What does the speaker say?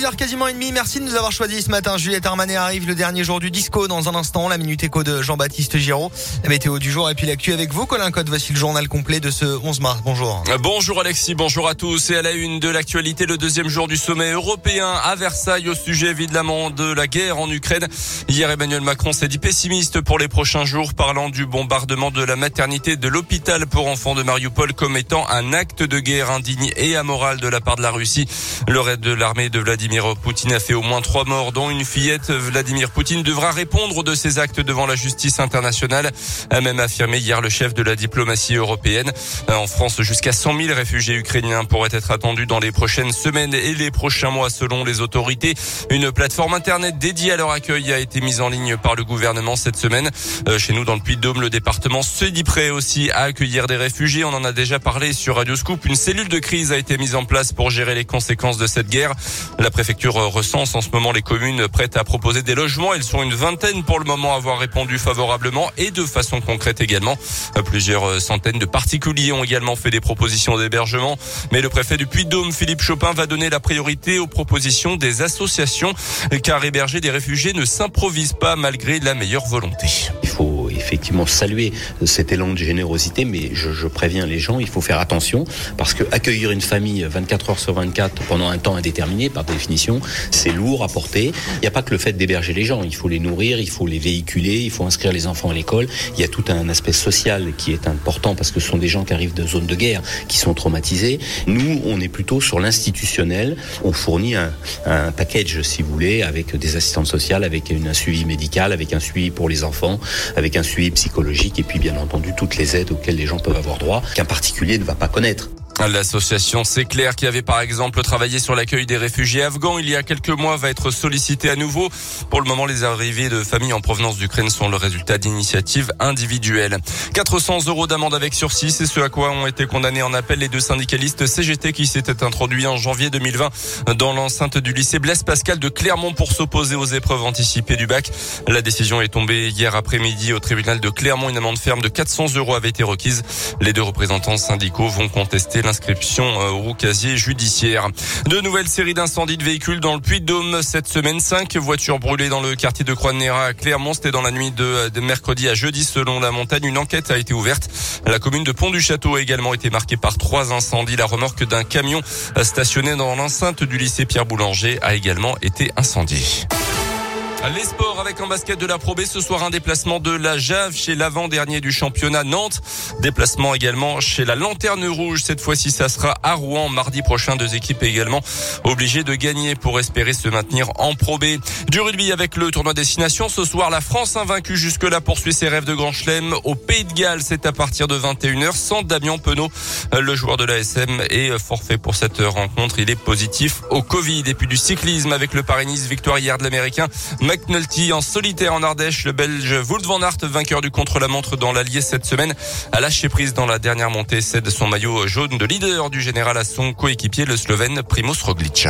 6h quasiment et demi. Merci de nous avoir choisi ce matin. Juliette Armanet arrive le dernier jour du disco dans un instant. La minute écho de Jean-Baptiste Giraud. La météo du jour et puis l'actu avec vous, Colin Code. Voici le journal complet de ce 11 mars. Bonjour. Bonjour Alexis, bonjour à tous. Et à la une de l'actualité, le deuxième jour du sommet européen à Versailles au sujet évidemment de la guerre en Ukraine. Hier, Emmanuel Macron s'est dit pessimiste pour les prochains jours, parlant du bombardement de la maternité de l'hôpital pour enfants de Mariupol comme étant un acte de guerre indigne et amoral de la part de la Russie. Le raid de l'armée de Vladimir Poutine a fait au moins trois morts, dont une fillette. Vladimir Poutine devra répondre de ses actes devant la justice internationale, a même affirmé hier le chef de la diplomatie européenne. En France, jusqu'à 100 000 réfugiés ukrainiens pourraient être attendus dans les prochaines semaines et les prochains mois selon les autorités. Une plateforme internet dédiée à leur accueil a été mise en ligne par le gouvernement cette semaine. Euh, chez nous, dans le Puy-de-Dôme, le département se dit prêt aussi à accueillir des réfugiés. On en a déjà parlé sur Radio Scoop. Une cellule de crise a été mise en place pour gérer les conséquences de cette guerre. Préfecture recense en ce moment les communes prêtes à proposer des logements. Elles sont une vingtaine pour le moment à avoir répondu favorablement et de façon concrète également. Plusieurs centaines de particuliers ont également fait des propositions d'hébergement. Mais le préfet du Puy-de-Dôme, Philippe Chopin, va donner la priorité aux propositions des associations car héberger des réfugiés ne s'improvise pas malgré la meilleure volonté. Effectivement saluer cet élan de générosité, mais je, je, préviens les gens, il faut faire attention parce que accueillir une famille 24 heures sur 24 pendant un temps indéterminé, par définition, c'est lourd à porter. Il n'y a pas que le fait d'héberger les gens, il faut les nourrir, il faut les véhiculer, il faut inscrire les enfants à l'école. Il y a tout un aspect social qui est important parce que ce sont des gens qui arrivent de zones de guerre, qui sont traumatisés. Nous, on est plutôt sur l'institutionnel. On fournit un, un package, si vous voulez, avec des assistantes sociales, avec une, un suivi médical, avec un suivi pour les enfants, avec un suivi psychologique et puis bien entendu toutes les aides auxquelles les gens peuvent avoir droit qu'un particulier ne va pas connaître. L'association C'est clair qui avait par exemple travaillé sur l'accueil des réfugiés afghans il y a quelques mois va être sollicité à nouveau. Pour le moment, les arrivées de familles en provenance d'Ukraine sont le résultat d'initiatives individuelles. 400 euros d'amende avec sursis, c'est ce à quoi ont été condamnés en appel les deux syndicalistes CGT qui s'étaient introduits en janvier 2020 dans l'enceinte du lycée Blaise Pascal de Clermont pour s'opposer aux épreuves anticipées du bac. La décision est tombée hier après-midi au tribunal de Clermont. Une amende ferme de 400 euros avait été requise. Les deux représentants syndicaux vont contester inscription euh, au casier judiciaire. De nouvelles séries d'incendies de véhicules dans le Puy-de-Dôme cette semaine. Cinq voitures brûlées dans le quartier de Croix-de-Néra à Clermont. C'était dans la nuit de, mercredi à jeudi selon la montagne. Une enquête a été ouverte. La commune de Pont-du-Château a également été marquée par trois incendies. La remorque d'un camion stationné dans l'enceinte du lycée Pierre Boulanger a également été incendiée. Les sports avec en basket de la Pro B ce soir un déplacement de la Jave chez l'avant-dernier du championnat Nantes. Déplacement également chez la Lanterne Rouge. Cette fois-ci, ça sera à Rouen mardi prochain. Deux équipes également obligées de gagner pour espérer se maintenir en Pro B. Du rugby avec le tournoi destination. Ce soir, la France invaincue jusque-là poursuit ses rêves de Grand Chelem. Au Pays de Galles, c'est à partir de 21h sans Damien Penaud. Le joueur de l'ASM est forfait pour cette rencontre. Il est positif au Covid. Et puis du cyclisme avec le Paris-Nice victoire hier de l'Américain. McNulty en solitaire en Ardèche. Le Belge Wout van Aert, vainqueur du contre-la-montre dans l'Allier cette semaine, a lâché prise dans la dernière montée, cède son maillot jaune de leader du général à son coéquipier, le Slovène Primoz Roglic.